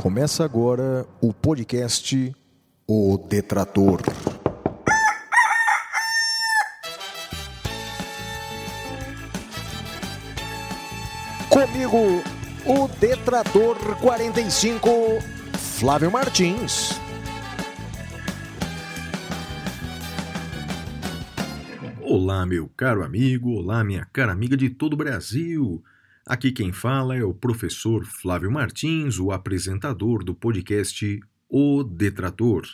Começa agora o podcast O Detrator. Comigo, o Detrator 45, Flávio Martins. Olá, meu caro amigo, olá, minha cara amiga de todo o Brasil. Aqui quem fala é o professor Flávio Martins, o apresentador do podcast O Detrator.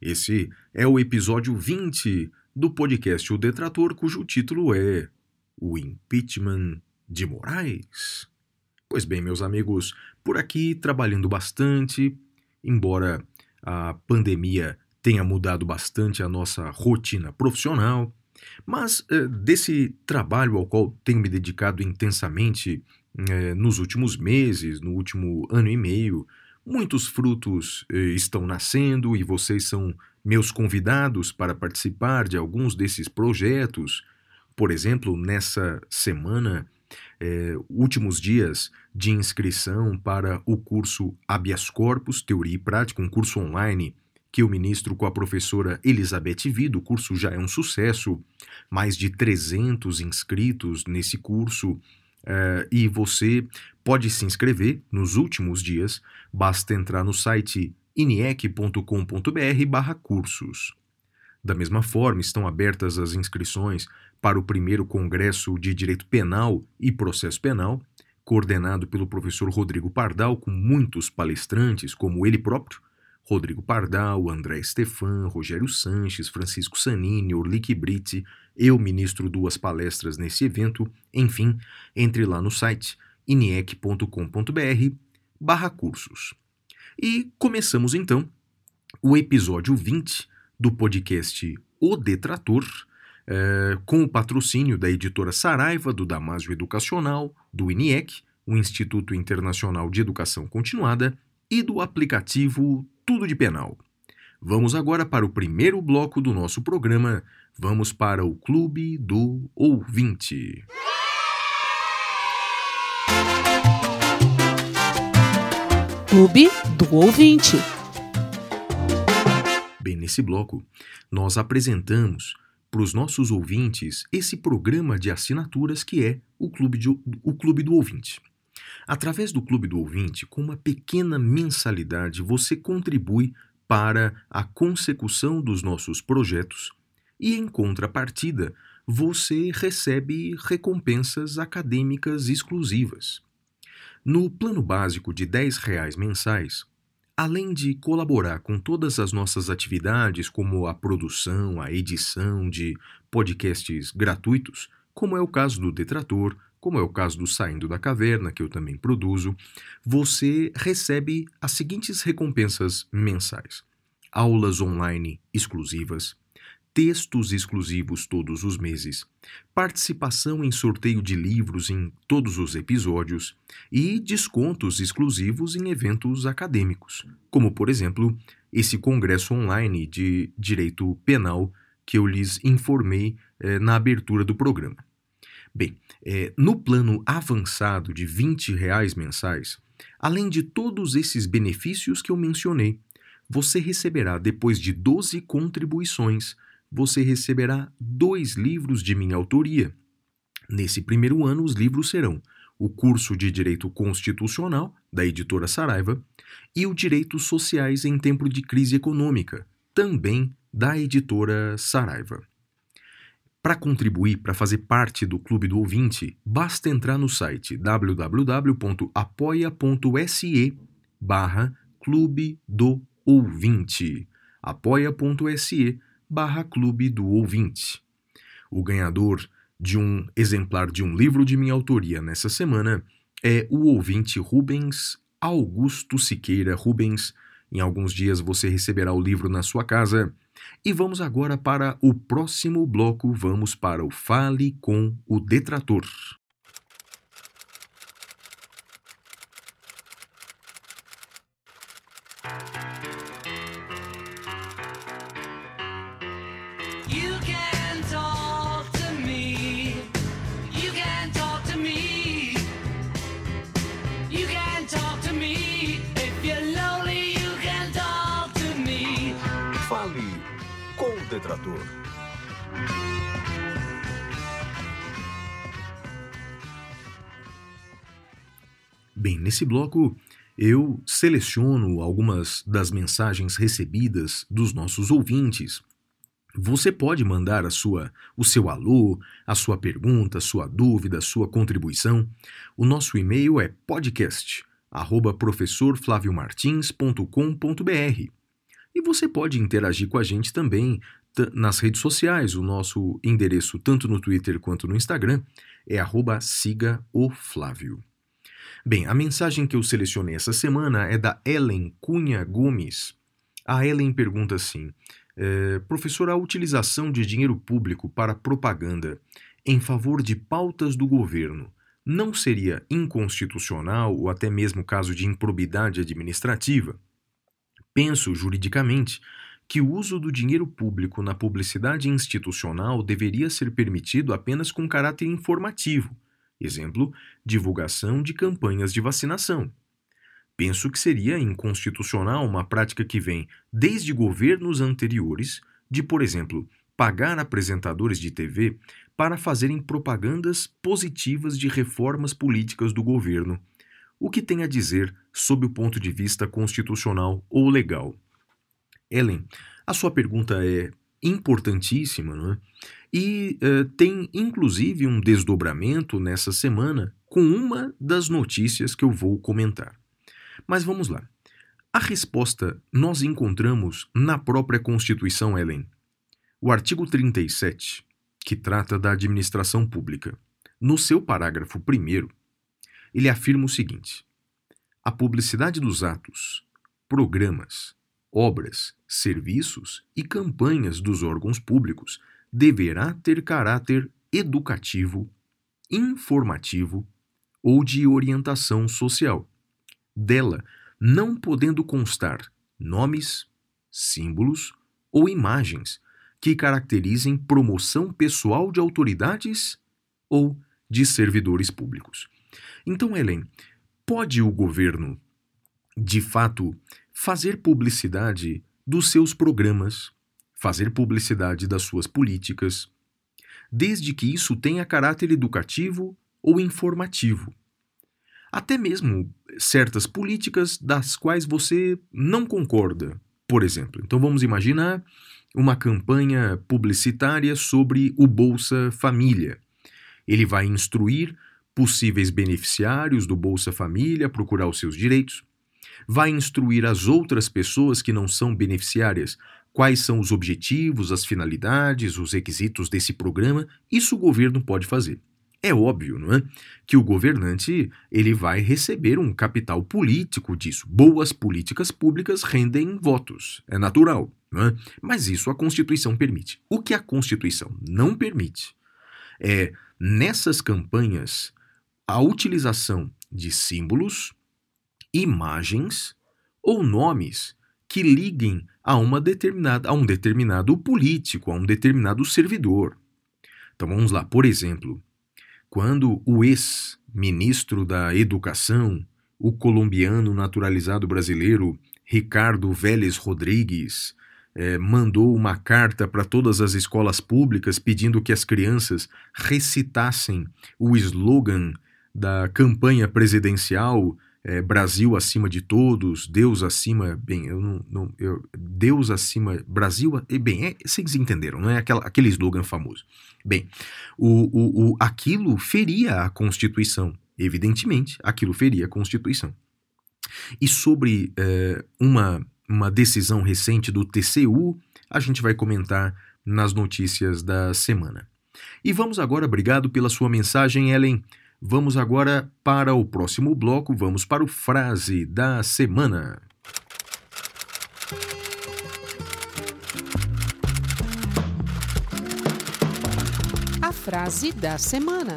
Esse é o episódio 20 do podcast O Detrator, cujo título é O Impeachment de Moraes. Pois bem, meus amigos, por aqui trabalhando bastante, embora a pandemia tenha mudado bastante a nossa rotina profissional, mas eh, desse trabalho ao qual tenho me dedicado intensamente eh, nos últimos meses, no último ano e meio, muitos frutos eh, estão nascendo e vocês são meus convidados para participar de alguns desses projetos. Por exemplo, nessa semana, últimos dias de inscrição para o curso Habeas Corpus, Teoria e Prática, um curso online que eu ministro com a professora Elizabeth Vido. O curso já é um sucesso, mais de 300 inscritos nesse curso. Uh, e você pode se inscrever nos últimos dias, basta entrar no site iniec.com.br barra cursos. Da mesma forma, estão abertas as inscrições para o primeiro Congresso de Direito Penal e Processo Penal, coordenado pelo professor Rodrigo Pardal, com muitos palestrantes, como ele próprio, Rodrigo Pardal, André Stefan, Rogério Sanches, Francisco Sanini, Orlique Britti, eu ministro duas palestras nesse evento, enfim, entre lá no site iniec.com.br barra cursos. E começamos então o episódio 20 do podcast O Detrator, é, com o patrocínio da editora Saraiva, do Damásio Educacional, do INIEC, o Instituto Internacional de Educação Continuada, e do aplicativo tudo de penal. Vamos agora para o primeiro bloco do nosso programa. Vamos para o Clube do Ouvinte. Clube do Ouvinte. Bem, nesse bloco, nós apresentamos para os nossos ouvintes esse programa de assinaturas que é o Clube, de, o Clube do Ouvinte. Através do Clube do Ouvinte, com uma pequena mensalidade, você contribui para a consecução dos nossos projetos e, em contrapartida, você recebe recompensas acadêmicas exclusivas. No plano básico de R$ reais mensais, além de colaborar com todas as nossas atividades, como a produção, a edição de podcasts gratuitos, como é o caso do Detrator, como é o caso do Saindo da Caverna, que eu também produzo, você recebe as seguintes recompensas mensais: aulas online exclusivas, textos exclusivos todos os meses, participação em sorteio de livros em todos os episódios e descontos exclusivos em eventos acadêmicos, como, por exemplo, esse congresso online de direito penal que eu lhes informei eh, na abertura do programa. Bem, é, no plano avançado de 20 reais mensais, além de todos esses benefícios que eu mencionei, você receberá, depois de 12 contribuições, você receberá dois livros de minha autoria. Nesse primeiro ano, os livros serão o curso de Direito Constitucional, da editora Saraiva, e o Direitos Sociais em Tempo de Crise Econômica, também da editora Saraiva. Para contribuir, para fazer parte do Clube do Ouvinte, basta entrar no site www.apoia.se barra Clube do Ouvinte. apoia.se barra Clube do Ouvinte. O ganhador de um exemplar de um livro de minha autoria nessa semana é o ouvinte Rubens Augusto Siqueira Rubens. Em alguns dias você receberá o livro na sua casa. E vamos agora para o próximo bloco, vamos para o Fale com o Detrator. Fale you love Detrator. Bem, nesse bloco eu seleciono algumas das mensagens recebidas dos nossos ouvintes. Você pode mandar a sua, o seu alô, a sua pergunta, a sua dúvida, a sua contribuição. O nosso e-mail é podcast arroba professorflaviomartins.com.br. E você pode interagir com a gente também nas redes sociais. O nosso endereço, tanto no Twitter quanto no Instagram, é arroba siga o Flávio. Bem, a mensagem que eu selecionei essa semana é da Ellen Cunha Gomes. A Ellen pergunta assim: é, professor, a utilização de dinheiro público para propaganda em favor de pautas do governo não seria inconstitucional ou até mesmo caso de improbidade administrativa? Penso, juridicamente, que o uso do dinheiro público na publicidade institucional deveria ser permitido apenas com caráter informativo, exemplo, divulgação de campanhas de vacinação. Penso que seria inconstitucional uma prática que vem desde governos anteriores de, por exemplo, pagar apresentadores de TV para fazerem propagandas positivas de reformas políticas do governo, o que tem a dizer sob o ponto de vista constitucional ou legal. Ellen, a sua pergunta é importantíssima, não é? E uh, tem inclusive um desdobramento nessa semana com uma das notícias que eu vou comentar. Mas vamos lá. A resposta nós encontramos na própria Constituição, Ellen. O artigo 37, que trata da administração pública, no seu parágrafo 1, ele afirma o seguinte: a publicidade dos atos, programas, obras, serviços e campanhas dos órgãos públicos deverá ter caráter educativo, informativo ou de orientação social. Dela não podendo constar nomes, símbolos ou imagens que caracterizem promoção pessoal de autoridades ou de servidores públicos. Então, Helen, pode o governo, de fato, fazer publicidade dos seus programas, fazer publicidade das suas políticas, desde que isso tenha caráter educativo ou informativo. Até mesmo certas políticas das quais você não concorda, por exemplo. Então vamos imaginar uma campanha publicitária sobre o Bolsa Família. Ele vai instruir possíveis beneficiários do Bolsa Família procurar os seus direitos, vai instruir as outras pessoas que não são beneficiárias quais são os objetivos, as finalidades, os requisitos desse programa. Isso o governo pode fazer. É óbvio, não é, que o governante ele vai receber um capital político disso. Boas políticas públicas rendem votos, é natural, não é? Mas isso a Constituição permite. O que a Constituição não permite é nessas campanhas a utilização de símbolos, imagens ou nomes que liguem a uma determinada a um determinado político, a um determinado servidor. Então vamos lá, por exemplo, quando o ex-ministro da Educação, o colombiano naturalizado brasileiro Ricardo Vélez Rodrigues, eh, mandou uma carta para todas as escolas públicas pedindo que as crianças recitassem o slogan da campanha presidencial é, Brasil acima de todos, Deus acima, bem, eu não, não eu, Deus acima, Brasil, bem, é, vocês entenderam, não é Aquela, aquele slogan famoso. Bem, o, o, o, aquilo feria a Constituição, evidentemente, aquilo feria a Constituição. E sobre é, uma, uma decisão recente do TCU, a gente vai comentar nas notícias da semana. E vamos agora, obrigado pela sua mensagem, Ellen. Vamos agora para o próximo bloco, vamos para o frase da semana. A frase da semana.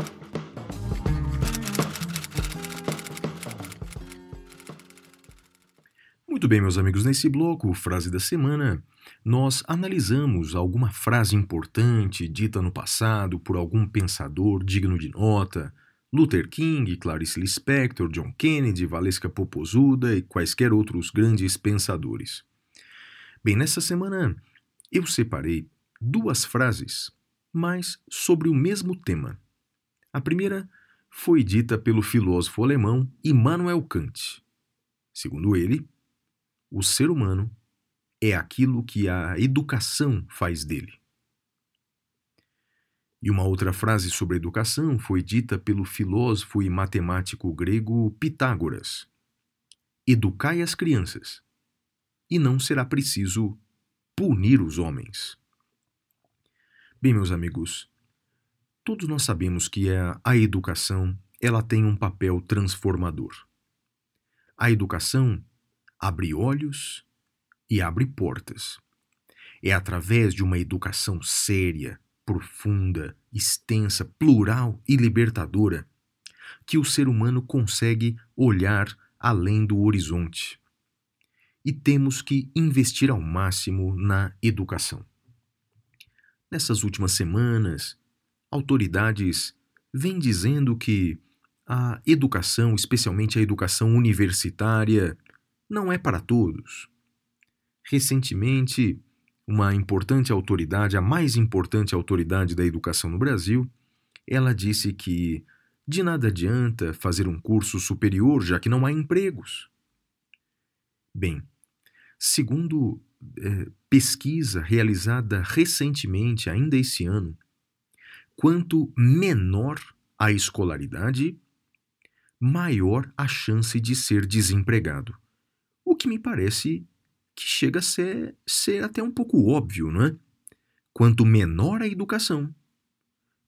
Muito bem, meus amigos, nesse bloco, frase da semana, nós analisamos alguma frase importante dita no passado por algum pensador digno de nota, Luther King, Clarice Lispector, John Kennedy, Valesca Popozuda e quaisquer outros grandes pensadores. Bem, nessa semana eu separei duas frases, mas sobre o mesmo tema. A primeira foi dita pelo filósofo alemão Immanuel Kant. Segundo ele, o ser humano é aquilo que a educação faz dele. E uma outra frase sobre educação foi dita pelo filósofo e matemático grego Pitágoras: Educai as crianças, e não será preciso punir os homens. Bem, meus amigos, todos nós sabemos que a, a educação ela tem um papel transformador. A educação abre olhos e abre portas. É através de uma educação séria, profunda, extensa, plural e libertadora que o ser humano consegue olhar além do horizonte. E temos que investir ao máximo na educação. Nessas últimas semanas, autoridades vêm dizendo que a educação, especialmente a educação universitária, não é para todos. Recentemente, uma importante autoridade, a mais importante autoridade da educação no Brasil, ela disse que de nada adianta fazer um curso superior, já que não há empregos. Bem, segundo é, pesquisa realizada recentemente, ainda esse ano, quanto menor a escolaridade, maior a chance de ser desempregado. O que me parece que chega a ser, ser até um pouco óbvio, não é? Quanto menor a educação,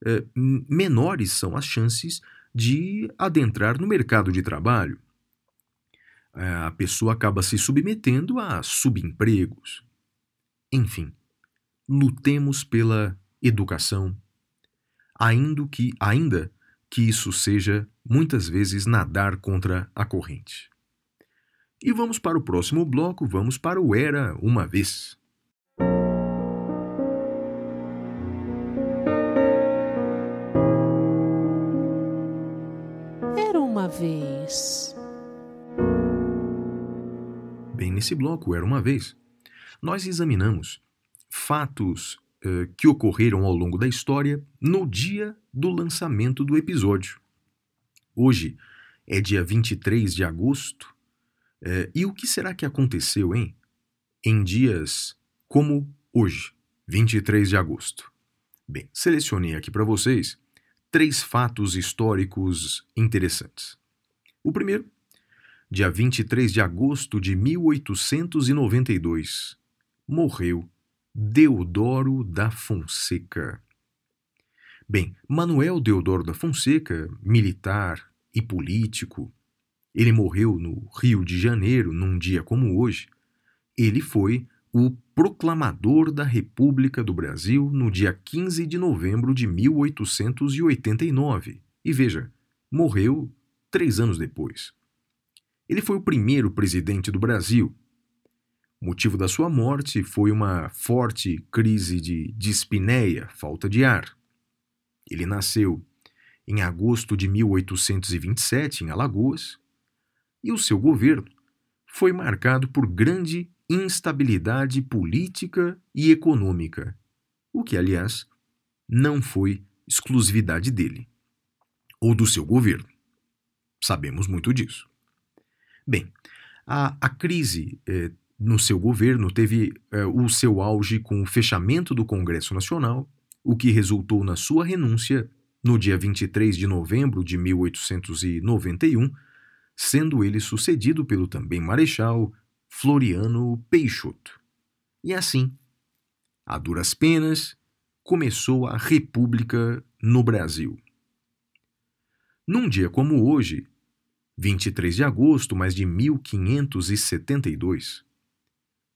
é, menores são as chances de adentrar no mercado de trabalho. É, a pessoa acaba se submetendo a subempregos. Enfim, lutemos pela educação, ainda que, ainda que isso seja muitas vezes nadar contra a corrente. E vamos para o próximo bloco, vamos para o Era uma vez. Era uma vez. Bem, nesse bloco, Era uma vez, nós examinamos fatos uh, que ocorreram ao longo da história no dia do lançamento do episódio. Hoje é dia 23 de agosto é, e o que será que aconteceu, hein? Em dias como hoje, 23 de agosto. Bem, selecionei aqui para vocês três fatos históricos interessantes. O primeiro, dia 23 de agosto de 1892, morreu Deodoro da Fonseca. Bem, Manuel Deodoro da Fonseca, militar e político, ele morreu no Rio de Janeiro, num dia como hoje. Ele foi o proclamador da República do Brasil no dia 15 de novembro de 1889. E veja, morreu três anos depois. Ele foi o primeiro presidente do Brasil. O motivo da sua morte foi uma forte crise de dispneia, falta de ar. Ele nasceu em agosto de 1827 em Alagoas e o seu governo foi marcado por grande instabilidade política e econômica, o que, aliás, não foi exclusividade dele ou do seu governo. Sabemos muito disso. Bem, a, a crise eh, no seu governo teve eh, o seu auge com o fechamento do Congresso Nacional, o que resultou na sua renúncia no dia 23 de novembro de 1891 sendo ele sucedido pelo também marechal Floriano Peixoto. E assim, a duras penas, começou a República no Brasil. Num dia como hoje, 23 de agosto, mas de 1572,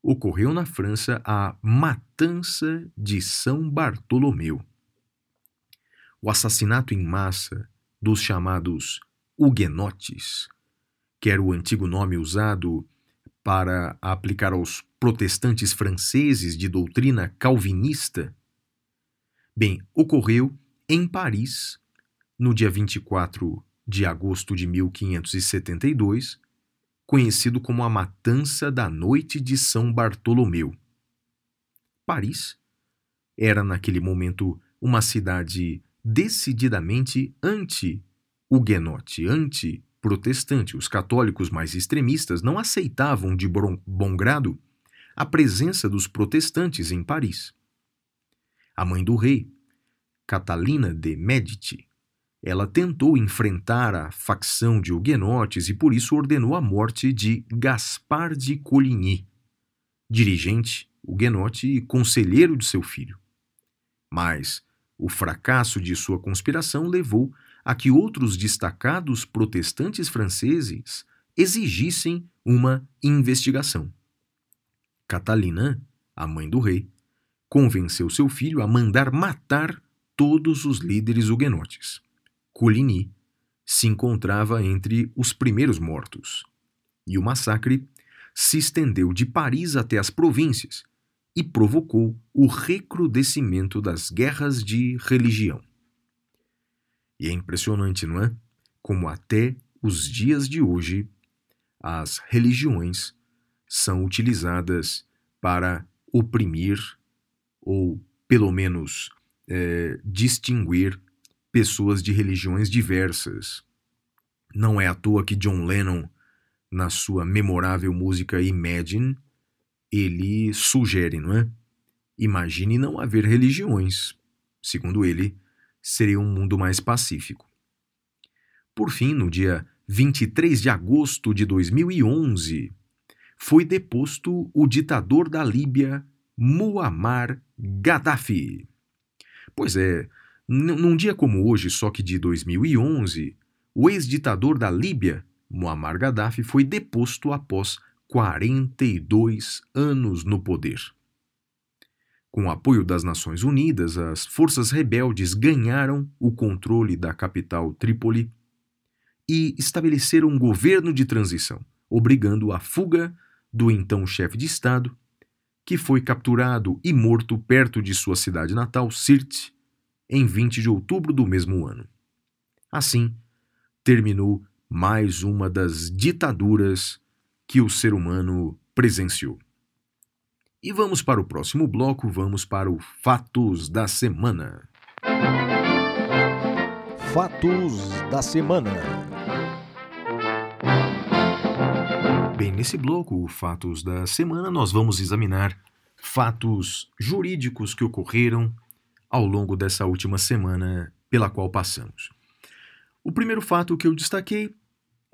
ocorreu na França a Matança de São Bartolomeu. O assassinato em massa dos chamados huguenotes que era o antigo nome usado para aplicar aos protestantes franceses de doutrina calvinista? Bem, ocorreu em Paris, no dia 24 de agosto de 1572, conhecido como a Matança da Noite de São Bartolomeu. Paris, era naquele momento uma cidade decididamente anti-huguenote, anti-protestante. Os católicos mais extremistas não aceitavam de bom grado a presença dos protestantes em Paris. A mãe do rei, Catalina de Medici, ela tentou enfrentar a facção de huguenotes e por isso ordenou a morte de Gaspar de Coligny, dirigente huguenote e conselheiro de seu filho. Mas o fracasso de sua conspiração levou a que outros destacados protestantes franceses exigissem uma investigação. Catalina, a mãe do rei, convenceu seu filho a mandar matar todos os líderes huguenotes. Coligny se encontrava entre os primeiros mortos, e o massacre se estendeu de Paris até as províncias e provocou o recrudescimento das guerras de religião. E é impressionante, não é? Como até os dias de hoje as religiões são utilizadas para oprimir ou, pelo menos, é, distinguir pessoas de religiões diversas. Não é à toa que John Lennon, na sua memorável música Imagine, ele sugere, não é? Imagine não haver religiões. Segundo ele, seria um mundo mais pacífico. Por fim, no dia 23 de agosto de 2011, foi deposto o ditador da Líbia, Muammar Gaddafi. Pois é, num dia como hoje, só que de 2011, o ex-ditador da Líbia, Muammar Gaddafi, foi deposto após 42 anos no poder. Com o apoio das Nações Unidas, as forças rebeldes ganharam o controle da capital Trípoli e estabeleceram um governo de transição, obrigando a fuga do então chefe de Estado, que foi capturado e morto perto de sua cidade natal, Sirte, em 20 de outubro do mesmo ano. Assim, terminou mais uma das ditaduras que o ser humano presenciou. E vamos para o próximo bloco, vamos para o Fatos da Semana. Fatos da Semana. Bem, nesse bloco, o Fatos da Semana, nós vamos examinar fatos jurídicos que ocorreram ao longo dessa última semana pela qual passamos. O primeiro fato que eu destaquei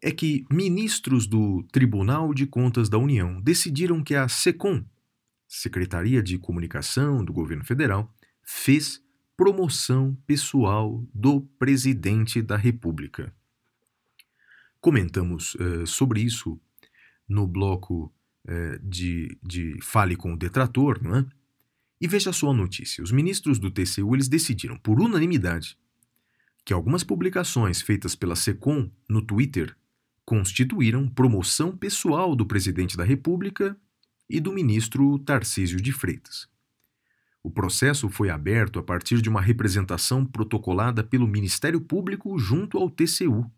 é que ministros do Tribunal de Contas da União decidiram que a SECOM, Secretaria de Comunicação do Governo Federal, fez promoção pessoal do presidente da República. Comentamos uh, sobre isso no bloco uh, de, de Fale com o Detrator, não é? E veja só a notícia: os ministros do TCU eles decidiram, por unanimidade, que algumas publicações feitas pela SECOM no Twitter constituíram promoção pessoal do presidente da República e do ministro Tarcísio de Freitas. O processo foi aberto a partir de uma representação protocolada pelo Ministério Público junto ao TCU.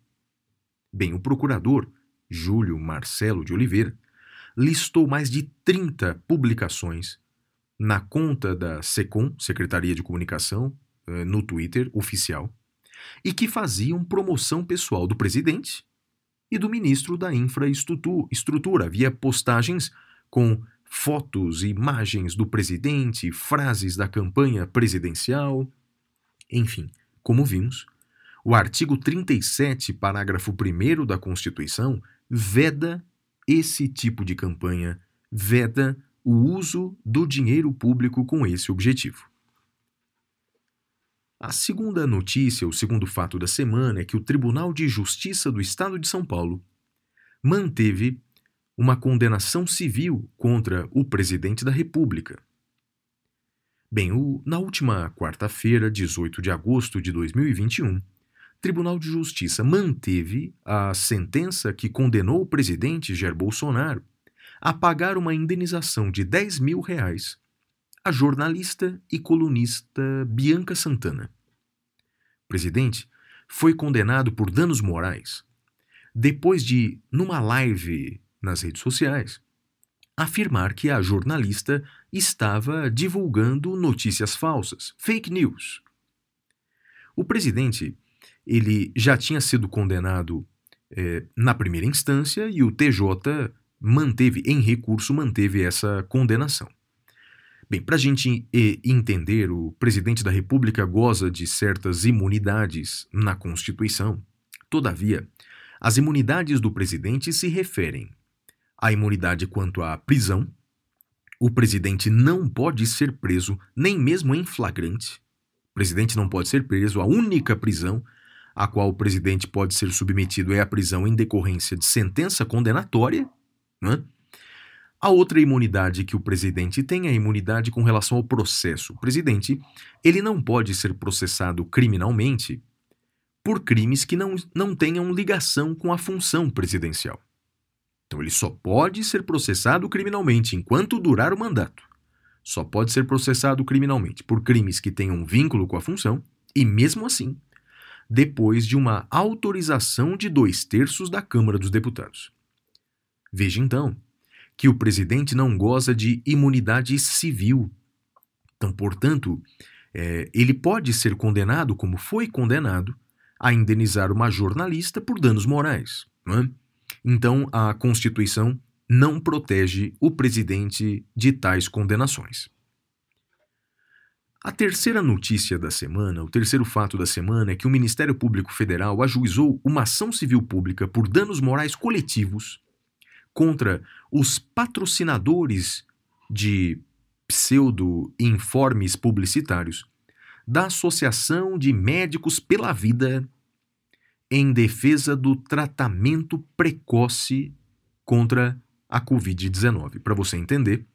Bem, o procurador, Júlio Marcelo de Oliveira, listou mais de 30 publicações na conta da SECOM, Secretaria de Comunicação, eh, no Twitter oficial, e que faziam promoção pessoal do presidente e do ministro da Infraestrutura. Havia postagens com fotos e imagens do presidente, frases da campanha presidencial. Enfim, como vimos, o artigo 37, parágrafo 1 da Constituição, veda esse tipo de campanha, veda o uso do dinheiro público com esse objetivo. A segunda notícia, o segundo fato da semana, é que o Tribunal de Justiça do Estado de São Paulo manteve uma condenação civil contra o presidente da República. Bem, o, na última quarta-feira, 18 de agosto de 2021, o Tribunal de Justiça manteve a sentença que condenou o presidente Jair Bolsonaro a pagar uma indenização de 10 mil reais a jornalista e colunista Bianca Santana. O presidente foi condenado por danos morais depois de, numa live nas redes sociais, afirmar que a jornalista estava divulgando notícias falsas, fake news. O presidente ele já tinha sido condenado é, na primeira instância e o TJ manteve, em recurso, manteve essa condenação. Bem, para a gente entender, o presidente da República goza de certas imunidades na Constituição. Todavia, as imunidades do presidente se referem à imunidade quanto à prisão. O presidente não pode ser preso, nem mesmo em flagrante. O presidente não pode ser preso. A única prisão a qual o presidente pode ser submetido é a prisão em decorrência de sentença condenatória. Né? A outra imunidade que o presidente tem é a imunidade com relação ao processo. O presidente ele não pode ser processado criminalmente por crimes que não, não tenham ligação com a função presidencial. Então ele só pode ser processado criminalmente enquanto durar o mandato. Só pode ser processado criminalmente por crimes que tenham vínculo com a função e, mesmo assim, depois de uma autorização de dois terços da Câmara dos Deputados. Veja então que o presidente não goza de imunidade civil. Então, portanto, é, ele pode ser condenado, como foi condenado, a indenizar uma jornalista por danos morais. É? Então, a Constituição não protege o presidente de tais condenações. A terceira notícia da semana, o terceiro fato da semana, é que o Ministério Público Federal ajuizou uma ação civil pública por danos morais coletivos contra os patrocinadores de pseudo-informes publicitários da Associação de Médicos pela Vida em defesa do tratamento precoce contra a Covid-19. Para você entender,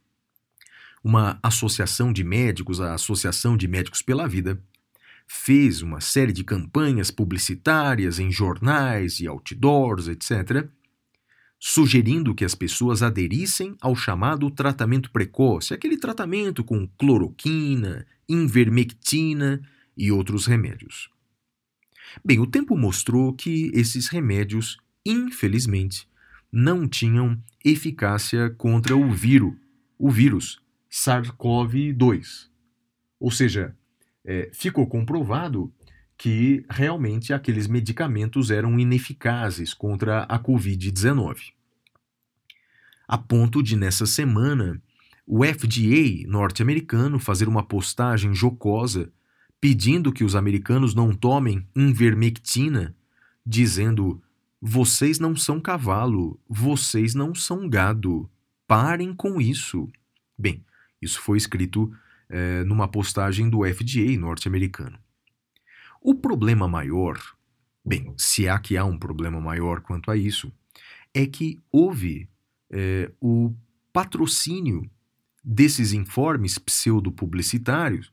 uma associação de médicos, a Associação de Médicos pela Vida, fez uma série de campanhas publicitárias em jornais e outdoors, etc., sugerindo que as pessoas aderissem ao chamado tratamento precoce, aquele tratamento com cloroquina, invermectina e outros remédios. Bem, o tempo mostrou que esses remédios, infelizmente, não tinham eficácia contra o vírus, o vírus SARS-CoV-2. Ou seja, é, ficou comprovado que realmente aqueles medicamentos eram ineficazes contra a Covid-19. A ponto de, nessa semana, o FDA norte-americano fazer uma postagem jocosa pedindo que os americanos não tomem invermectina, dizendo: vocês não são cavalo, vocês não são gado, parem com isso. Bem, isso foi escrito é, numa postagem do FDA norte-americano. O problema maior, bem, se há que há um problema maior quanto a isso, é que houve é, o patrocínio desses informes pseudo-publicitários,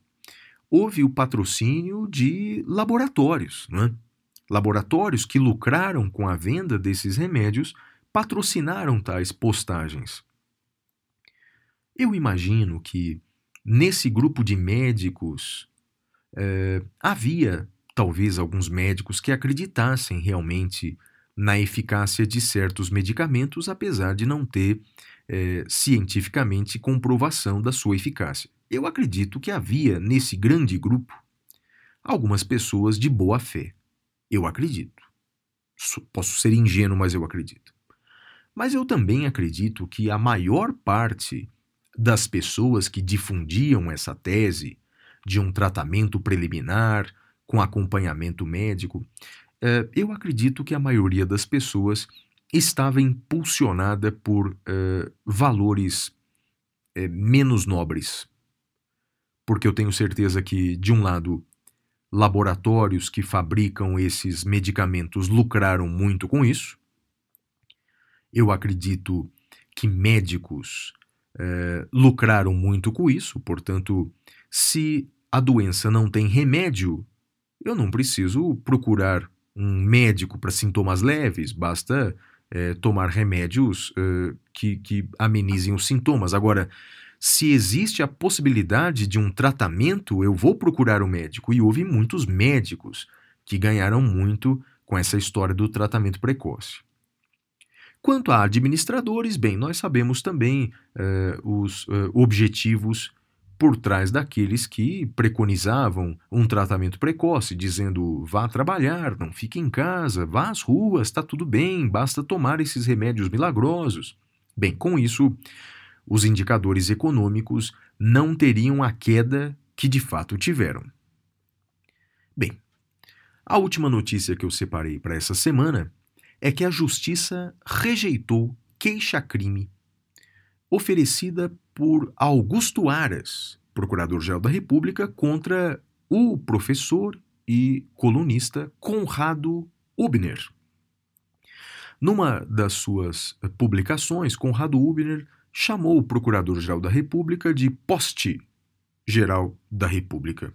houve o patrocínio de laboratórios, né? Laboratórios que lucraram com a venda desses remédios patrocinaram tais postagens. Eu imagino que nesse grupo de médicos é, havia talvez alguns médicos que acreditassem realmente na eficácia de certos medicamentos, apesar de não ter é, cientificamente comprovação da sua eficácia. Eu acredito que havia nesse grande grupo algumas pessoas de boa fé. Eu acredito. Posso ser ingênuo, mas eu acredito. Mas eu também acredito que a maior parte das pessoas que difundiam essa tese de um tratamento preliminar com acompanhamento médico, eh, eu acredito que a maioria das pessoas estava impulsionada por eh, valores eh, menos nobres. Porque eu tenho certeza que, de um lado, laboratórios que fabricam esses medicamentos lucraram muito com isso. Eu acredito que médicos é, lucraram muito com isso, portanto, se a doença não tem remédio, eu não preciso procurar um médico para sintomas leves, basta é, tomar remédios é, que, que amenizem os sintomas. Agora, se existe a possibilidade de um tratamento, eu vou procurar o um médico. E houve muitos médicos que ganharam muito com essa história do tratamento precoce. Quanto a administradores, bem, nós sabemos também eh, os eh, objetivos por trás daqueles que preconizavam um tratamento precoce, dizendo vá trabalhar, não fique em casa, vá às ruas, está tudo bem, basta tomar esses remédios milagrosos. Bem, com isso, os indicadores econômicos não teriam a queda que de fato tiveram. Bem, a última notícia que eu separei para essa semana é que a Justiça rejeitou queixa-crime oferecida por Augusto Aras, procurador-geral da República, contra o professor e colunista Conrado Ubner. Numa das suas publicações, Conrado Ubner chamou o procurador-geral da República de poste-geral da República.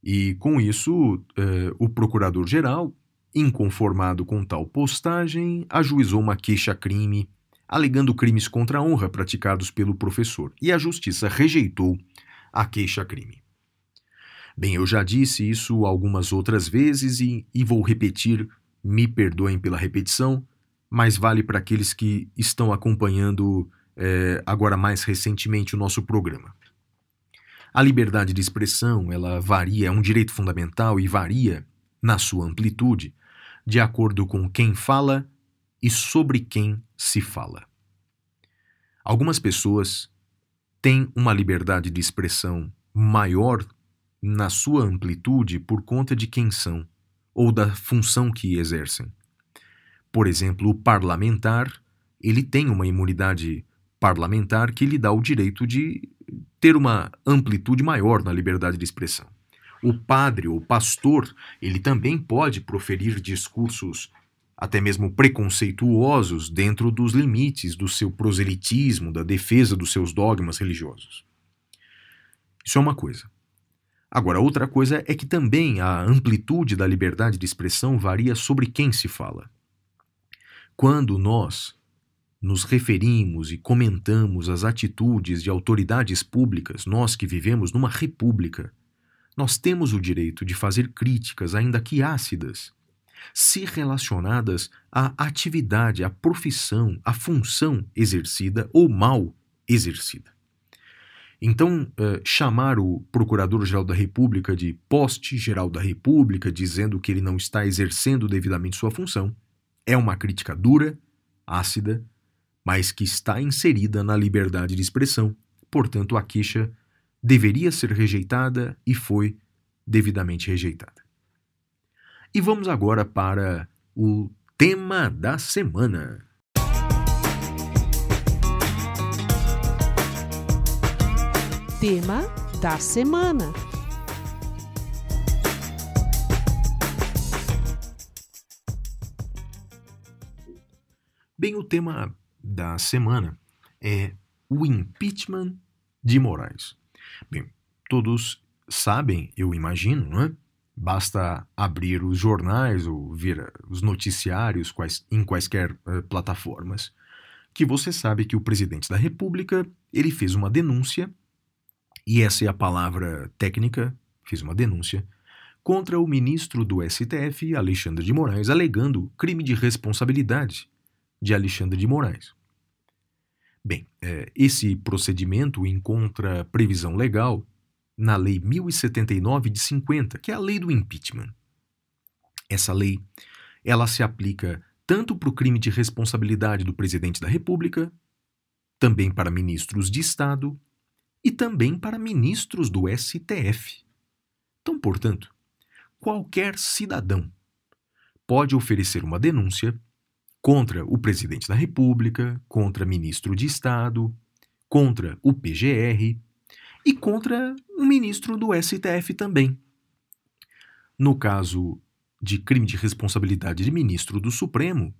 E com isso, eh, o procurador-geral, inconformado com tal postagem, ajuizou uma queixa-crime alegando crimes contra a honra praticados pelo professor, e a justiça rejeitou a queixa-crime. Bem, eu já disse isso algumas outras vezes e, e vou repetir, me perdoem pela repetição, mas vale para aqueles que estão acompanhando é, agora mais recentemente o nosso programa. A liberdade de expressão, ela varia, é um direito fundamental e varia na sua amplitude de acordo com quem fala e sobre quem se fala. Algumas pessoas têm uma liberdade de expressão maior na sua amplitude por conta de quem são ou da função que exercem. Por exemplo, o parlamentar, ele tem uma imunidade parlamentar que lhe dá o direito de ter uma amplitude maior na liberdade de expressão. O padre ou pastor, ele também pode proferir discursos até mesmo preconceituosos dentro dos limites do seu proselitismo, da defesa dos seus dogmas religiosos. Isso é uma coisa. Agora, outra coisa é que também a amplitude da liberdade de expressão varia sobre quem se fala. Quando nós nos referimos e comentamos as atitudes de autoridades públicas, nós que vivemos numa república, nós temos o direito de fazer críticas, ainda que ácidas, se relacionadas à atividade, à profissão, à função exercida ou mal exercida. Então, uh, chamar o Procurador-Geral da República de poste-geral da República, dizendo que ele não está exercendo devidamente sua função, é uma crítica dura, ácida, mas que está inserida na liberdade de expressão. Portanto, a queixa deveria ser rejeitada e foi devidamente rejeitada. E vamos agora para o tema da semana. Tema da semana. Bem, o tema da semana é o impeachment de Moraes. Bem, todos sabem, eu imagino, não é? Basta abrir os jornais ou ver os noticiários quais, em quaisquer uh, plataformas, que você sabe que o presidente da República ele fez uma denúncia, e essa é a palavra técnica, fez uma denúncia, contra o ministro do STF, Alexandre de Moraes, alegando crime de responsabilidade de Alexandre de Moraes. Bem, é, esse procedimento encontra previsão legal na Lei 1079 de 50, que é a lei do impeachment. Essa lei, ela se aplica tanto para o crime de responsabilidade do presidente da República, também para ministros de Estado e também para ministros do STF. Então, portanto, qualquer cidadão pode oferecer uma denúncia contra o presidente da República, contra ministro de Estado, contra o PGR e contra um ministro do STF também. No caso de crime de responsabilidade de ministro do Supremo,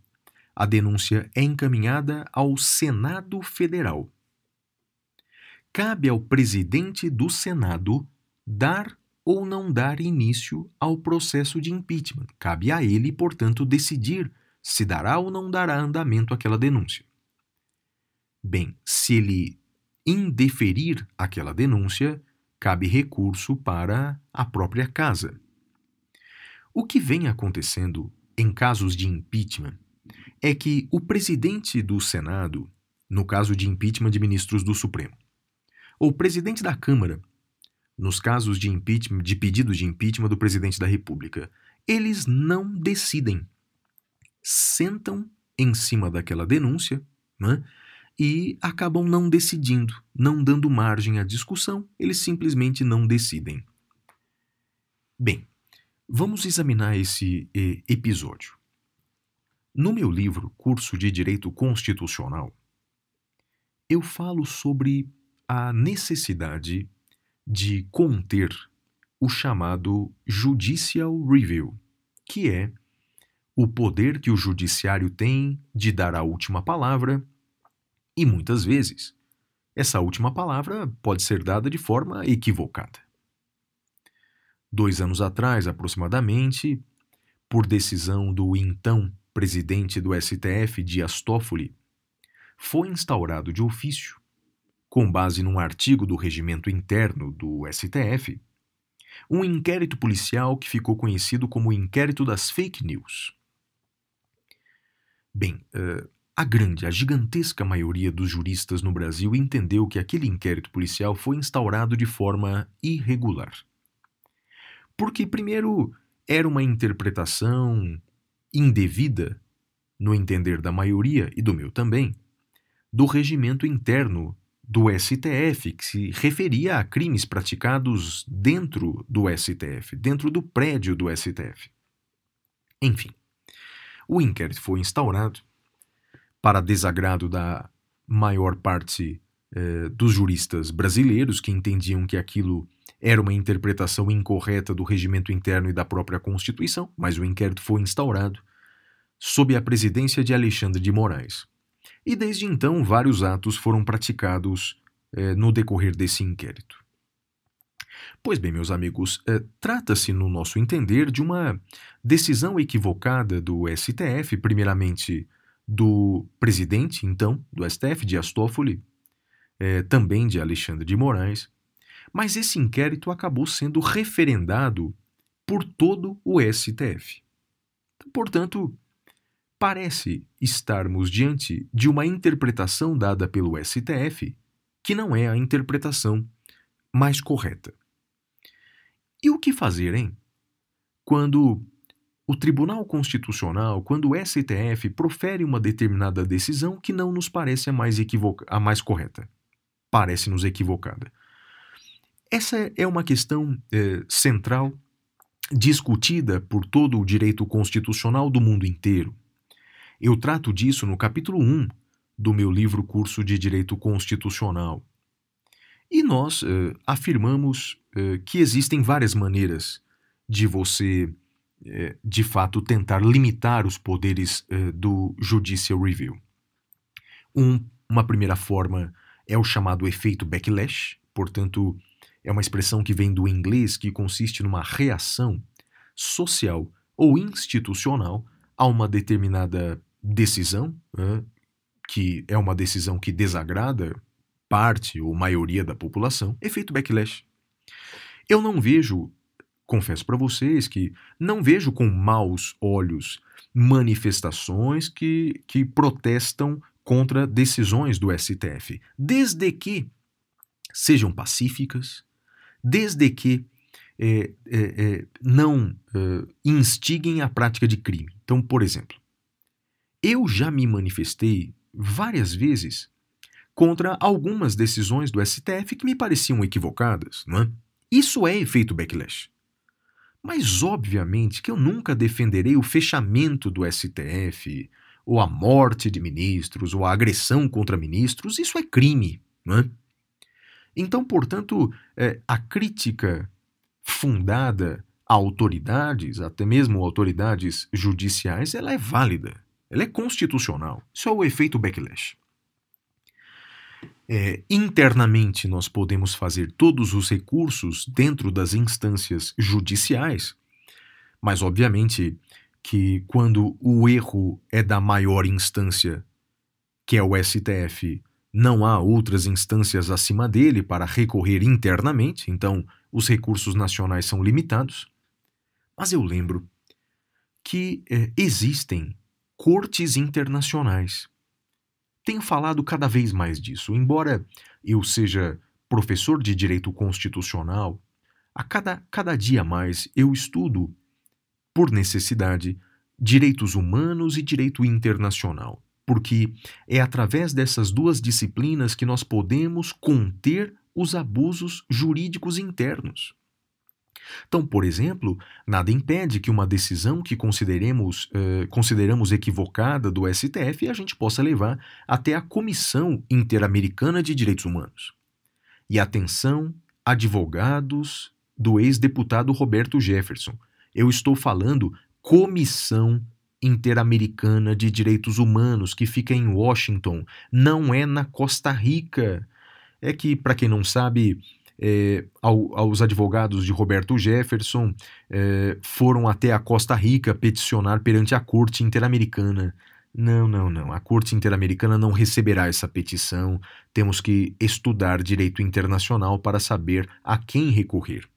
a denúncia é encaminhada ao Senado Federal. Cabe ao presidente do Senado dar ou não dar início ao processo de impeachment. Cabe a ele, portanto, decidir se dará ou não dará andamento àquela denúncia. Bem, se ele indeferir aquela denúncia, cabe recurso para a própria casa. O que vem acontecendo em casos de impeachment é que o presidente do Senado, no caso de impeachment de ministros do Supremo, ou presidente da Câmara, nos casos de impeachment, de pedido de impeachment do presidente da República, eles não decidem. Sentam em cima daquela denúncia né, e acabam não decidindo, não dando margem à discussão, eles simplesmente não decidem. Bem, vamos examinar esse eh, episódio. No meu livro Curso de Direito Constitucional, eu falo sobre a necessidade de conter o chamado Judicial Review, que é o poder que o judiciário tem de dar a última palavra e muitas vezes essa última palavra pode ser dada de forma equivocada. Dois anos atrás, aproximadamente, por decisão do então presidente do STF, Dias Toffoli, foi instaurado de ofício, com base num artigo do regimento interno do STF, um inquérito policial que ficou conhecido como o Inquérito das Fake News. Bem, uh, a grande, a gigantesca maioria dos juristas no Brasil entendeu que aquele inquérito policial foi instaurado de forma irregular. Porque, primeiro, era uma interpretação indevida, no entender da maioria e do meu também, do regimento interno do STF, que se referia a crimes praticados dentro do STF, dentro do prédio do STF. Enfim, o inquérito foi instaurado para desagrado da maior parte eh, dos juristas brasileiros que entendiam que aquilo era uma interpretação incorreta do regimento interno e da própria Constituição, mas o inquérito foi instaurado sob a presidência de Alexandre de Moraes. E desde então, vários atos foram praticados eh, no decorrer desse inquérito. Pois bem, meus amigos, eh, trata-se, no nosso entender, de uma decisão equivocada do STF, primeiramente do presidente, então, do STF, de Astófoli, eh, também de Alexandre de Moraes, mas esse inquérito acabou sendo referendado por todo o STF. Portanto, parece estarmos diante de uma interpretação dada pelo STF que não é a interpretação mais correta. E o que fazer, hein? Quando o Tribunal Constitucional, quando o STF profere uma determinada decisão que não nos parece a mais, a mais correta, parece-nos equivocada. Essa é uma questão é, central discutida por todo o direito constitucional do mundo inteiro. Eu trato disso no capítulo 1 do meu livro Curso de Direito Constitucional. E nós uh, afirmamos uh, que existem várias maneiras de você, uh, de fato, tentar limitar os poderes do Judicial Review. Um, uma primeira forma é o chamado efeito backlash, portanto, é uma expressão que vem do inglês que consiste numa reação social ou institucional a uma determinada decisão, que é uma decisão que desagrada parte ou maioria da população, efeito backlash. Eu não vejo, confesso para vocês que não vejo com maus olhos manifestações que, que protestam contra decisões do STF, desde que sejam pacíficas, desde que é, é, é, não é, instiguem a prática de crime. Então, por exemplo, eu já me manifestei várias vezes contra algumas decisões do STF que me pareciam equivocadas, não é? Isso é efeito backlash. Mas, obviamente, que eu nunca defenderei o fechamento do STF, ou a morte de ministros, ou a agressão contra ministros. Isso é crime, não é? Então, portanto, é, a crítica fundada a autoridades, até mesmo autoridades judiciais, ela é válida. Ela é constitucional. Isso é o efeito backlash. É, internamente, nós podemos fazer todos os recursos dentro das instâncias judiciais, mas, obviamente, que quando o erro é da maior instância, que é o STF, não há outras instâncias acima dele para recorrer internamente, então os recursos nacionais são limitados. Mas eu lembro que é, existem cortes internacionais. Tenho falado cada vez mais disso, embora eu seja professor de direito constitucional, a cada, cada dia mais eu estudo, por necessidade, direitos humanos e direito internacional, porque é através dessas duas disciplinas que nós podemos conter os abusos jurídicos internos. Então, por exemplo, nada impede que uma decisão que consideremos, eh, consideramos equivocada do STF a gente possa levar até a Comissão Interamericana de Direitos Humanos. E atenção, advogados do ex-deputado Roberto Jefferson. Eu estou falando Comissão Interamericana de Direitos Humanos, que fica em Washington, não é na Costa Rica. É que, para quem não sabe, é, ao, aos advogados de Roberto Jefferson é, foram até a Costa Rica peticionar perante a Corte Interamericana. Não, não, não. A Corte Interamericana não receberá essa petição. Temos que estudar direito internacional para saber a quem recorrer.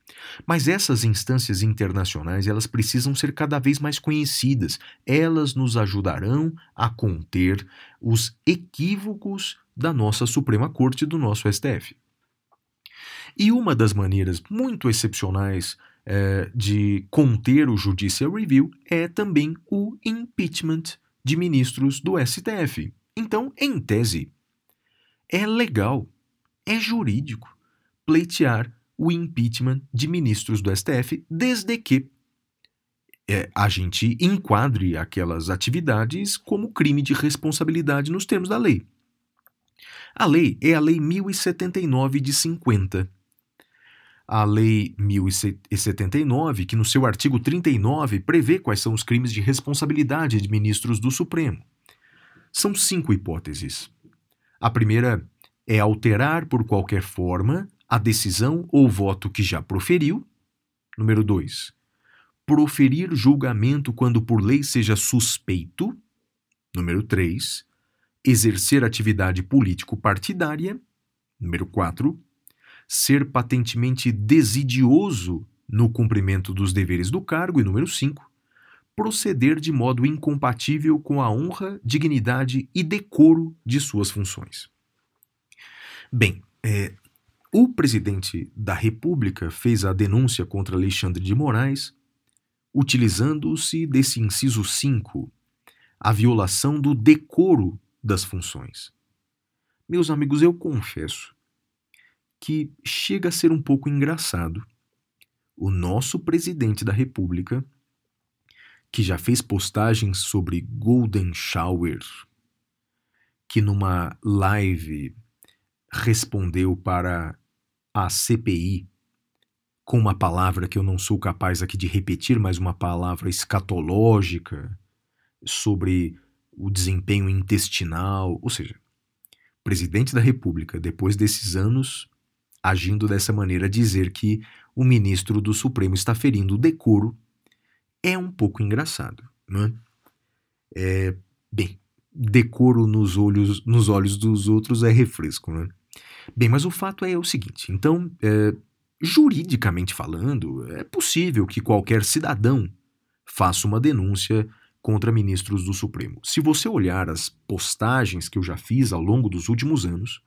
Mas essas instâncias internacionais, elas precisam ser cada vez mais conhecidas. Elas nos ajudarão a conter os equívocos da nossa Suprema Corte do nosso STF. E uma das maneiras muito excepcionais é, de conter o Judicial Review é também o impeachment de ministros do STF. Então, em tese, é legal, é jurídico pleitear o impeachment de ministros do STF desde que é, a gente enquadre aquelas atividades como crime de responsabilidade nos termos da lei. A lei é a Lei 1079 de 50 a Lei 1079, que no seu artigo 39 prevê quais são os crimes de responsabilidade de ministros do Supremo. São cinco hipóteses. A primeira é alterar por qualquer forma a decisão ou voto que já proferiu. Número 2. Proferir julgamento quando por lei seja suspeito. Número 3. Exercer atividade político-partidária. Número 4 ser patentemente desidioso no cumprimento dos deveres do cargo, e número 5, proceder de modo incompatível com a honra, dignidade e decoro de suas funções. Bem, é, o presidente da República fez a denúncia contra Alexandre de Moraes, utilizando-se desse inciso 5, a violação do decoro das funções. Meus amigos, eu confesso que chega a ser um pouco engraçado. O nosso presidente da República, que já fez postagens sobre Golden Shower, que numa live respondeu para a CPI com uma palavra que eu não sou capaz aqui de repetir, mas uma palavra escatológica sobre o desempenho intestinal, ou seja, presidente da República, depois desses anos, agindo dessa maneira, dizer que o ministro do Supremo está ferindo o decoro é um pouco engraçado, né? É, bem, decoro nos olhos, nos olhos dos outros é refresco, né? Bem, mas o fato é o seguinte: então, é, juridicamente falando, é possível que qualquer cidadão faça uma denúncia contra ministros do Supremo. Se você olhar as postagens que eu já fiz ao longo dos últimos anos,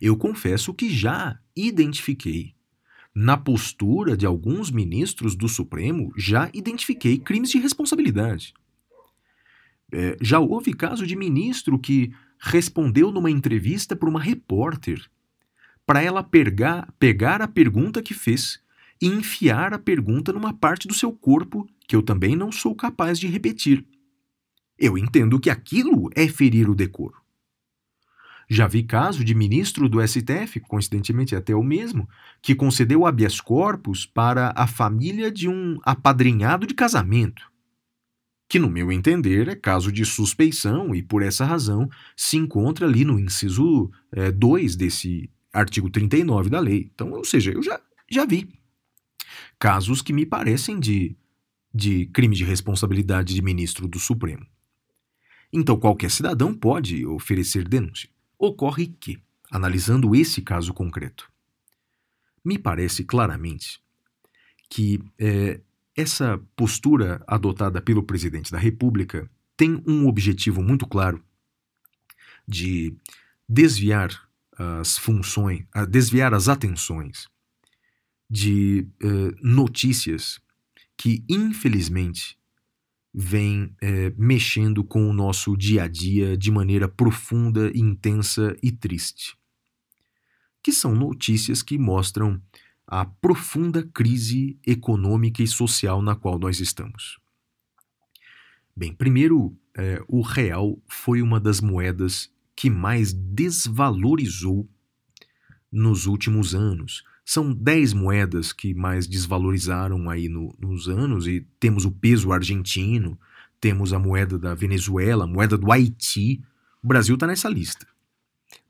eu confesso que já identifiquei. Na postura de alguns ministros do Supremo, já identifiquei crimes de responsabilidade. É, já houve caso de ministro que respondeu numa entrevista para uma repórter para ela pegar, pegar a pergunta que fez e enfiar a pergunta numa parte do seu corpo que eu também não sou capaz de repetir. Eu entendo que aquilo é ferir o decoro. Já vi caso de ministro do STF, coincidentemente até o mesmo, que concedeu habeas corpus para a família de um apadrinhado de casamento, que, no meu entender, é caso de suspeição e, por essa razão, se encontra ali no inciso 2 é, desse artigo 39 da lei. Então, ou seja, eu já, já vi casos que me parecem de, de crime de responsabilidade de ministro do Supremo. Então, qualquer cidadão pode oferecer denúncia. Ocorre que, analisando esse caso concreto, me parece claramente que é, essa postura adotada pelo presidente da República tem um objetivo muito claro de desviar as funções, desviar as atenções de uh, notícias que, infelizmente, vêm uh, mexendo com o nosso dia a dia de maneira profunda, intensa e triste. Que são notícias que mostram a profunda crise econômica e social na qual nós estamos. Bem, primeiro, é, o real foi uma das moedas que mais desvalorizou nos últimos anos. São 10 moedas que mais desvalorizaram aí no, nos anos, e temos o peso argentino, temos a moeda da Venezuela, a moeda do Haiti. O Brasil está nessa lista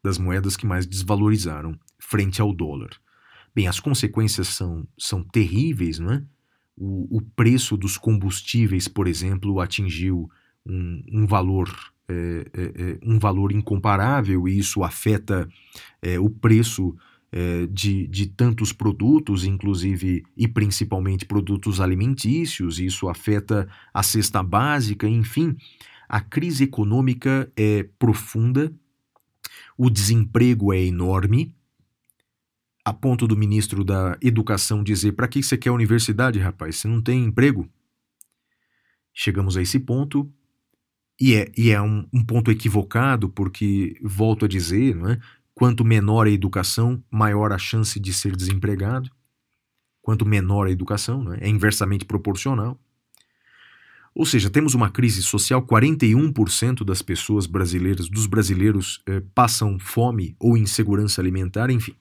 das moedas que mais desvalorizaram frente ao dólar. Bem, as consequências são, são terríveis, não é? O, o preço dos combustíveis, por exemplo, atingiu um, um valor é, é, um valor incomparável e isso afeta é, o preço é, de, de tantos produtos, inclusive e principalmente produtos alimentícios, isso afeta a cesta básica, enfim. A crise econômica é profunda, o desemprego é enorme, a ponto do ministro da Educação dizer: para que você quer universidade, rapaz? Você não tem emprego? Chegamos a esse ponto, e é, e é um, um ponto equivocado, porque, volto a dizer, não é? Quanto menor a educação, maior a chance de ser desempregado. Quanto menor a educação, é? é inversamente proporcional. Ou seja, temos uma crise social, 41% das pessoas brasileiras, dos brasileiros, eh, passam fome ou insegurança alimentar, enfim.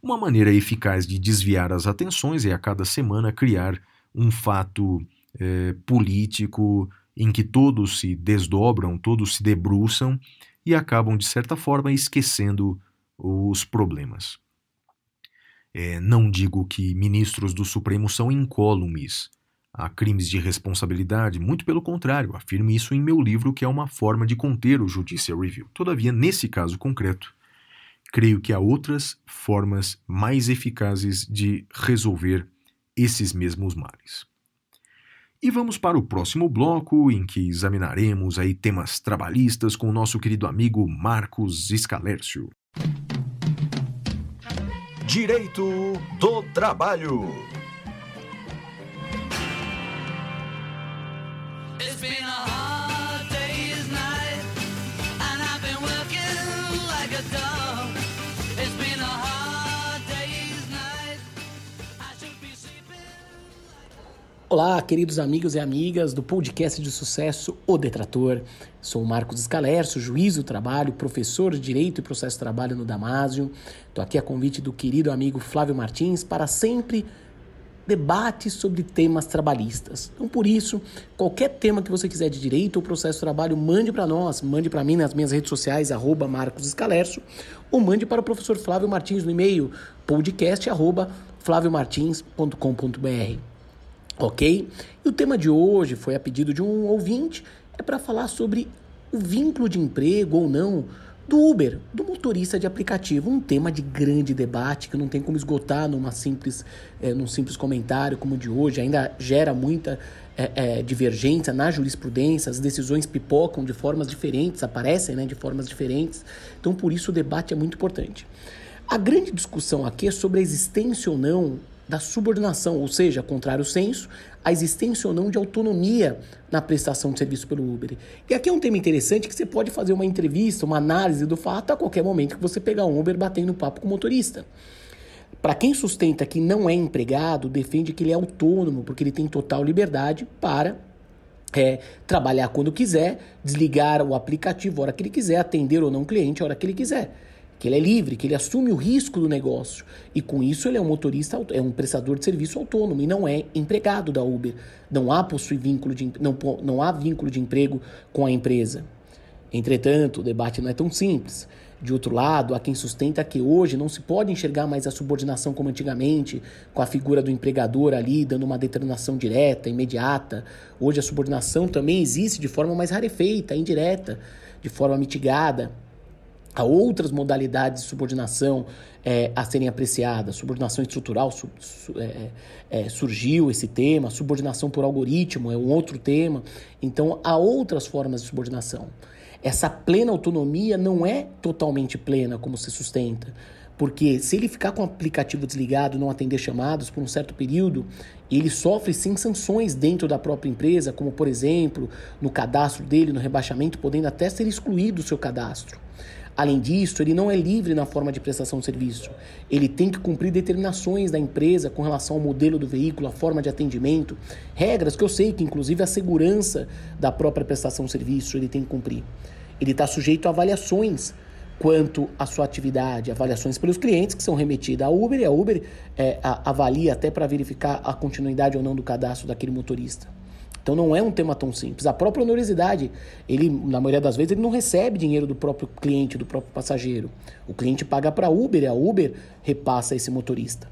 Uma maneira eficaz de desviar as atenções é a cada semana criar um fato eh, político em que todos se desdobram, todos se debruçam e acabam, de certa forma, esquecendo os problemas. É, não digo que ministros do Supremo são incólumes a crimes de responsabilidade, muito pelo contrário, afirmo isso em meu livro, que é uma forma de conter o Judicial Review. Todavia, nesse caso concreto, creio que há outras formas mais eficazes de resolver esses mesmos males. E vamos para o próximo bloco, em que examinaremos aí temas trabalhistas com o nosso querido amigo Marcos Escalércio. Direito do Trabalho. Olá, queridos amigos e amigas do podcast de sucesso O Detrator. Sou Marcos Escalercio, juiz do trabalho, professor de Direito e Processo de Trabalho no Damásio. Estou aqui a convite do querido amigo Flávio Martins para sempre debates sobre temas trabalhistas. Então, por isso, qualquer tema que você quiser de direito ou processo de trabalho, mande para nós, mande para mim nas minhas redes sociais, arroba Marcos Escalercio, ou mande para o professor Flávio Martins no e-mail podcast arroba flaviomartins.com.br ok? E o tema de hoje foi a pedido de um ouvinte, é para falar sobre o vínculo de emprego ou não do Uber, do motorista de aplicativo, um tema de grande debate que não tem como esgotar numa simples, é, num simples comentário como o de hoje, ainda gera muita é, é, divergência na jurisprudência, as decisões pipocam de formas diferentes, aparecem né, de formas diferentes, então por isso o debate é muito importante. A grande discussão aqui é sobre a existência ou não da subordinação, ou seja, contrário senso, a existência ou não de autonomia na prestação de serviço pelo Uber. E aqui é um tema interessante que você pode fazer uma entrevista, uma análise do fato a qualquer momento que você pegar um Uber batendo papo com o motorista. Para quem sustenta que não é empregado, defende que ele é autônomo, porque ele tem total liberdade para é, trabalhar quando quiser, desligar o aplicativo a hora que ele quiser, atender ou não cliente a hora que ele quiser que ele é livre, que ele assume o risco do negócio. E com isso ele é um motorista, é um prestador de serviço autônomo e não é empregado da Uber. Não há possui vínculo de, não, não há vínculo de emprego com a empresa. Entretanto, o debate não é tão simples. De outro lado, há quem sustenta que hoje não se pode enxergar mais a subordinação como antigamente, com a figura do empregador ali dando uma determinação direta, imediata. Hoje a subordinação também existe de forma mais rarefeita, indireta, de forma mitigada Há outras modalidades de subordinação é, a serem apreciadas. Subordinação estrutural su, é, é, surgiu esse tema, subordinação por algoritmo é um outro tema. Então, há outras formas de subordinação. Essa plena autonomia não é totalmente plena como se sustenta. Porque se ele ficar com o aplicativo desligado, não atender chamados por um certo período, ele sofre sim sanções dentro da própria empresa, como por exemplo, no cadastro dele, no rebaixamento, podendo até ser excluído do seu cadastro. Além disso, ele não é livre na forma de prestação de serviço. Ele tem que cumprir determinações da empresa com relação ao modelo do veículo, a forma de atendimento, regras que eu sei que, inclusive, a segurança da própria prestação de serviço ele tem que cumprir. Ele está sujeito a avaliações quanto à sua atividade, avaliações pelos clientes que são remetidas à Uber e a Uber é, a, avalia até para verificar a continuidade ou não do cadastro daquele motorista. Então não é um tema tão simples. A própria onorosidade, ele, na maioria das vezes, ele não recebe dinheiro do próprio cliente, do próprio passageiro. O cliente paga para a Uber e a Uber repassa esse motorista.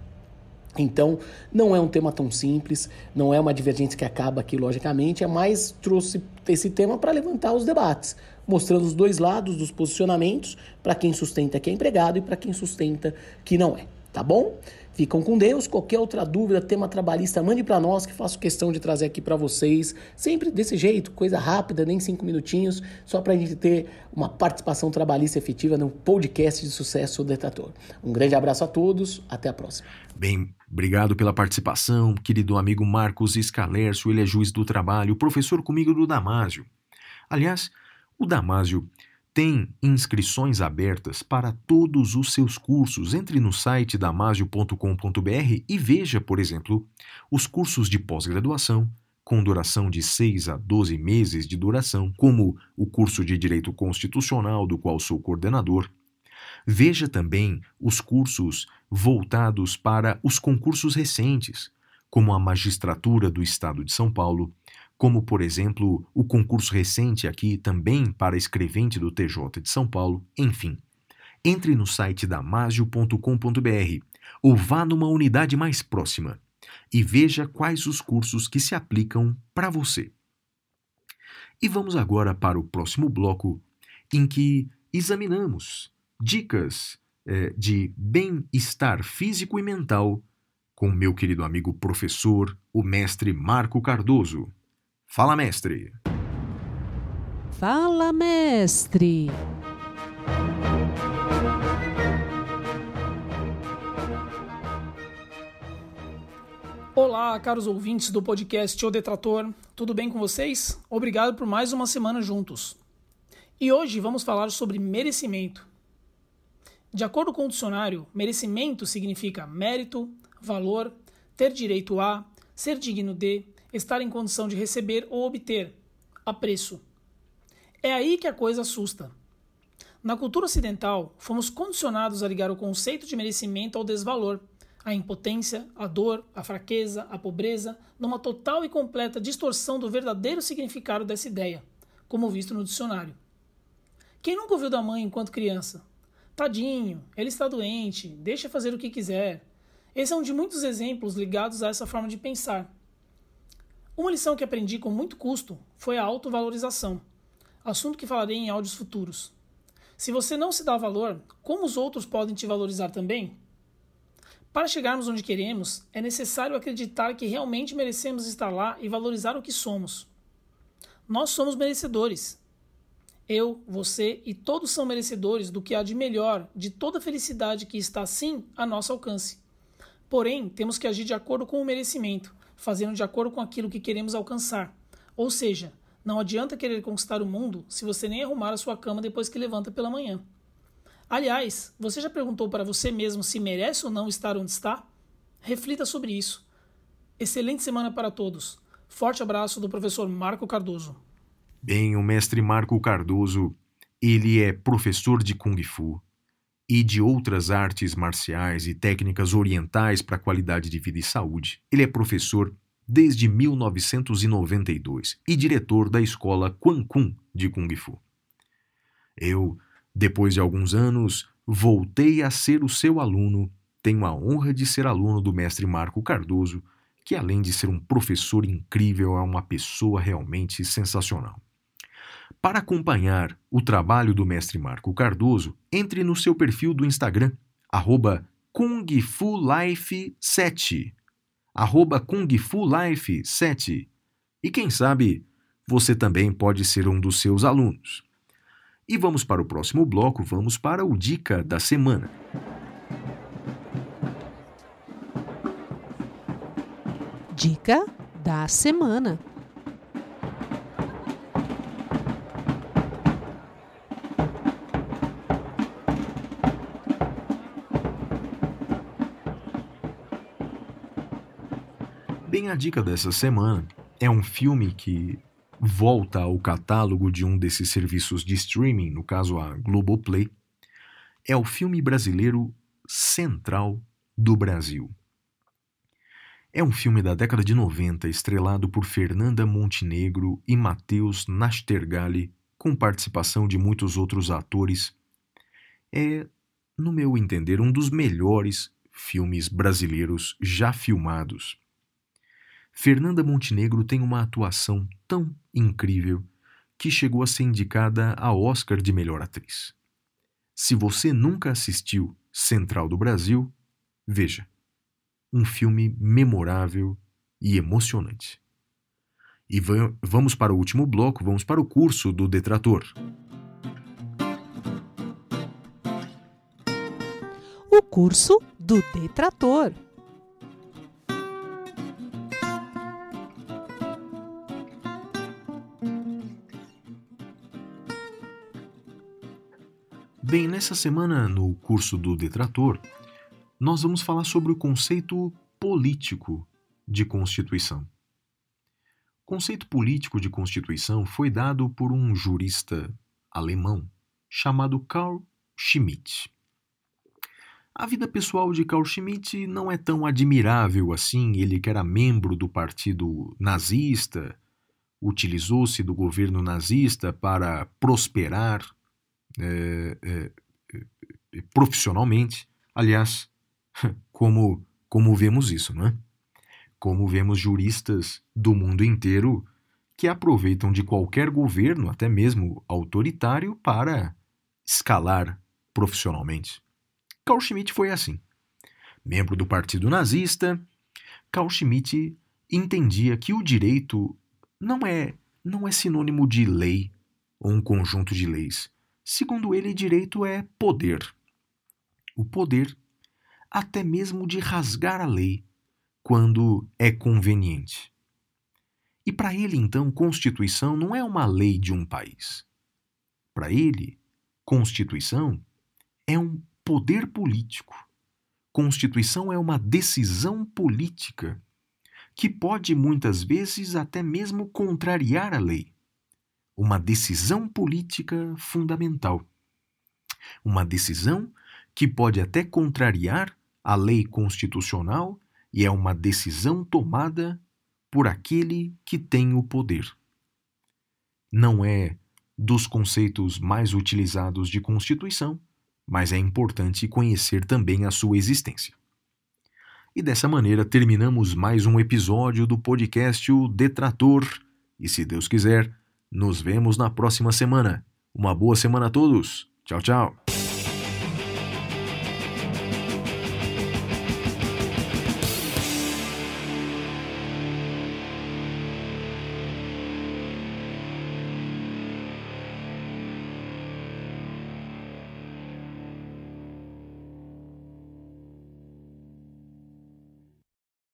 Então, não é um tema tão simples, não é uma divergência que acaba aqui, logicamente, é mais trouxe esse tema para levantar os debates, mostrando os dois lados dos posicionamentos, para quem sustenta que é empregado e para quem sustenta que não é, tá bom? Ficam com Deus. Qualquer outra dúvida, tema trabalhista, mande para nós que faço questão de trazer aqui para vocês. Sempre desse jeito, coisa rápida, nem cinco minutinhos, só para a gente ter uma participação trabalhista efetiva no podcast de sucesso do Detrator. Um grande abraço a todos, até a próxima. Bem, obrigado pela participação, querido amigo Marcos Escalercio, ele é juiz do trabalho, professor comigo do Damásio. Aliás, o Damásio tem inscrições abertas para todos os seus cursos. Entre no site damasio.com.br e veja, por exemplo, os cursos de pós-graduação, com duração de 6 a 12 meses de duração, como o curso de Direito Constitucional, do qual sou coordenador. Veja também os cursos voltados para os concursos recentes, como a Magistratura do Estado de São Paulo, como, por exemplo, o concurso recente aqui também para escrevente do TJ de São Paulo, enfim. Entre no site damasio.com.br ou vá numa unidade mais próxima e veja quais os cursos que se aplicam para você. E vamos agora para o próximo bloco, em que examinamos dicas eh, de bem-estar físico e mental com meu querido amigo professor, o mestre Marco Cardoso. Fala, mestre. Fala, mestre. Olá, caros ouvintes do podcast O Detrator, tudo bem com vocês? Obrigado por mais uma semana juntos. E hoje vamos falar sobre merecimento. De acordo com o dicionário, merecimento significa mérito, valor, ter direito a, ser digno de, estar em condição de receber ou obter, a preço. É aí que a coisa assusta. Na cultura ocidental, fomos condicionados a ligar o conceito de merecimento ao desvalor, à impotência, à dor, à fraqueza, à pobreza, numa total e completa distorção do verdadeiro significado dessa ideia, como visto no dicionário. Quem nunca ouviu da mãe enquanto criança? Tadinho, ele está doente, deixa fazer o que quiser. Esse é um de muitos exemplos ligados a essa forma de pensar. Uma lição que aprendi com muito custo foi a autovalorização, assunto que falarei em áudios futuros. Se você não se dá valor, como os outros podem te valorizar também? Para chegarmos onde queremos, é necessário acreditar que realmente merecemos estar lá e valorizar o que somos. Nós somos merecedores. Eu, você e todos são merecedores do que há de melhor, de toda a felicidade que está sim a nosso alcance. Porém, temos que agir de acordo com o merecimento, fazendo de acordo com aquilo que queremos alcançar. Ou seja, não adianta querer conquistar o mundo se você nem arrumar a sua cama depois que levanta pela manhã. Aliás, você já perguntou para você mesmo se merece ou não estar onde está? Reflita sobre isso. Excelente semana para todos. Forte abraço do professor Marco Cardoso. Bem, o mestre Marco Cardoso, ele é professor de Kung Fu, e de outras artes marciais e técnicas orientais para qualidade de vida e saúde. Ele é professor desde 1992 e diretor da escola Quan Kun de Kung Fu. Eu, depois de alguns anos, voltei a ser o seu aluno. Tenho a honra de ser aluno do mestre Marco Cardoso, que além de ser um professor incrível, é uma pessoa realmente sensacional. Para acompanhar o trabalho do mestre Marco Cardoso, entre no seu perfil do Instagram, arroba KungFuLife7. Arroba KungFuLife7. E quem sabe você também pode ser um dos seus alunos. E vamos para o próximo bloco, vamos para o Dica da Semana. Dica da Semana. Bem, a dica dessa semana é um filme que volta ao catálogo de um desses serviços de streaming, no caso a Globoplay. É o filme brasileiro Central do Brasil. É um filme da década de 90, estrelado por Fernanda Montenegro e Matheus Nastergali, com participação de muitos outros atores. É, no meu entender, um dos melhores filmes brasileiros já filmados. Fernanda Montenegro tem uma atuação tão incrível que chegou a ser indicada a Oscar de melhor atriz. Se você nunca assistiu Central do Brasil, veja. Um filme memorável e emocionante. E vamos para o último bloco, vamos para o curso do Detrator. O curso do Detrator. Bem, nessa semana no curso do Detrator, nós vamos falar sobre o conceito político de Constituição. O conceito político de Constituição foi dado por um jurista alemão chamado Carl Schmitt. A vida pessoal de Carl Schmitt não é tão admirável assim, ele que era membro do partido nazista, utilizou-se do governo nazista para prosperar é, é, profissionalmente. Aliás, como, como vemos isso, não é? Como vemos juristas do mundo inteiro que aproveitam de qualquer governo, até mesmo autoritário, para escalar profissionalmente. Carl Schmitt foi assim. Membro do partido nazista, Carl Schmitt entendia que o direito não é não é sinônimo de lei ou um conjunto de leis. Segundo ele, direito é poder. O poder, até mesmo de rasgar a lei quando é conveniente. E para ele, então, Constituição não é uma lei de um país. Para ele, Constituição é um poder político. Constituição é uma decisão política que pode muitas vezes até mesmo contrariar a lei uma decisão política fundamental. Uma decisão que pode até contrariar a lei constitucional e é uma decisão tomada por aquele que tem o poder. Não é dos conceitos mais utilizados de Constituição, mas é importante conhecer também a sua existência. E dessa maneira terminamos mais um episódio do podcast O Detrator. E se Deus quiser, nos vemos na próxima semana. Uma boa semana a todos. Tchau, tchau.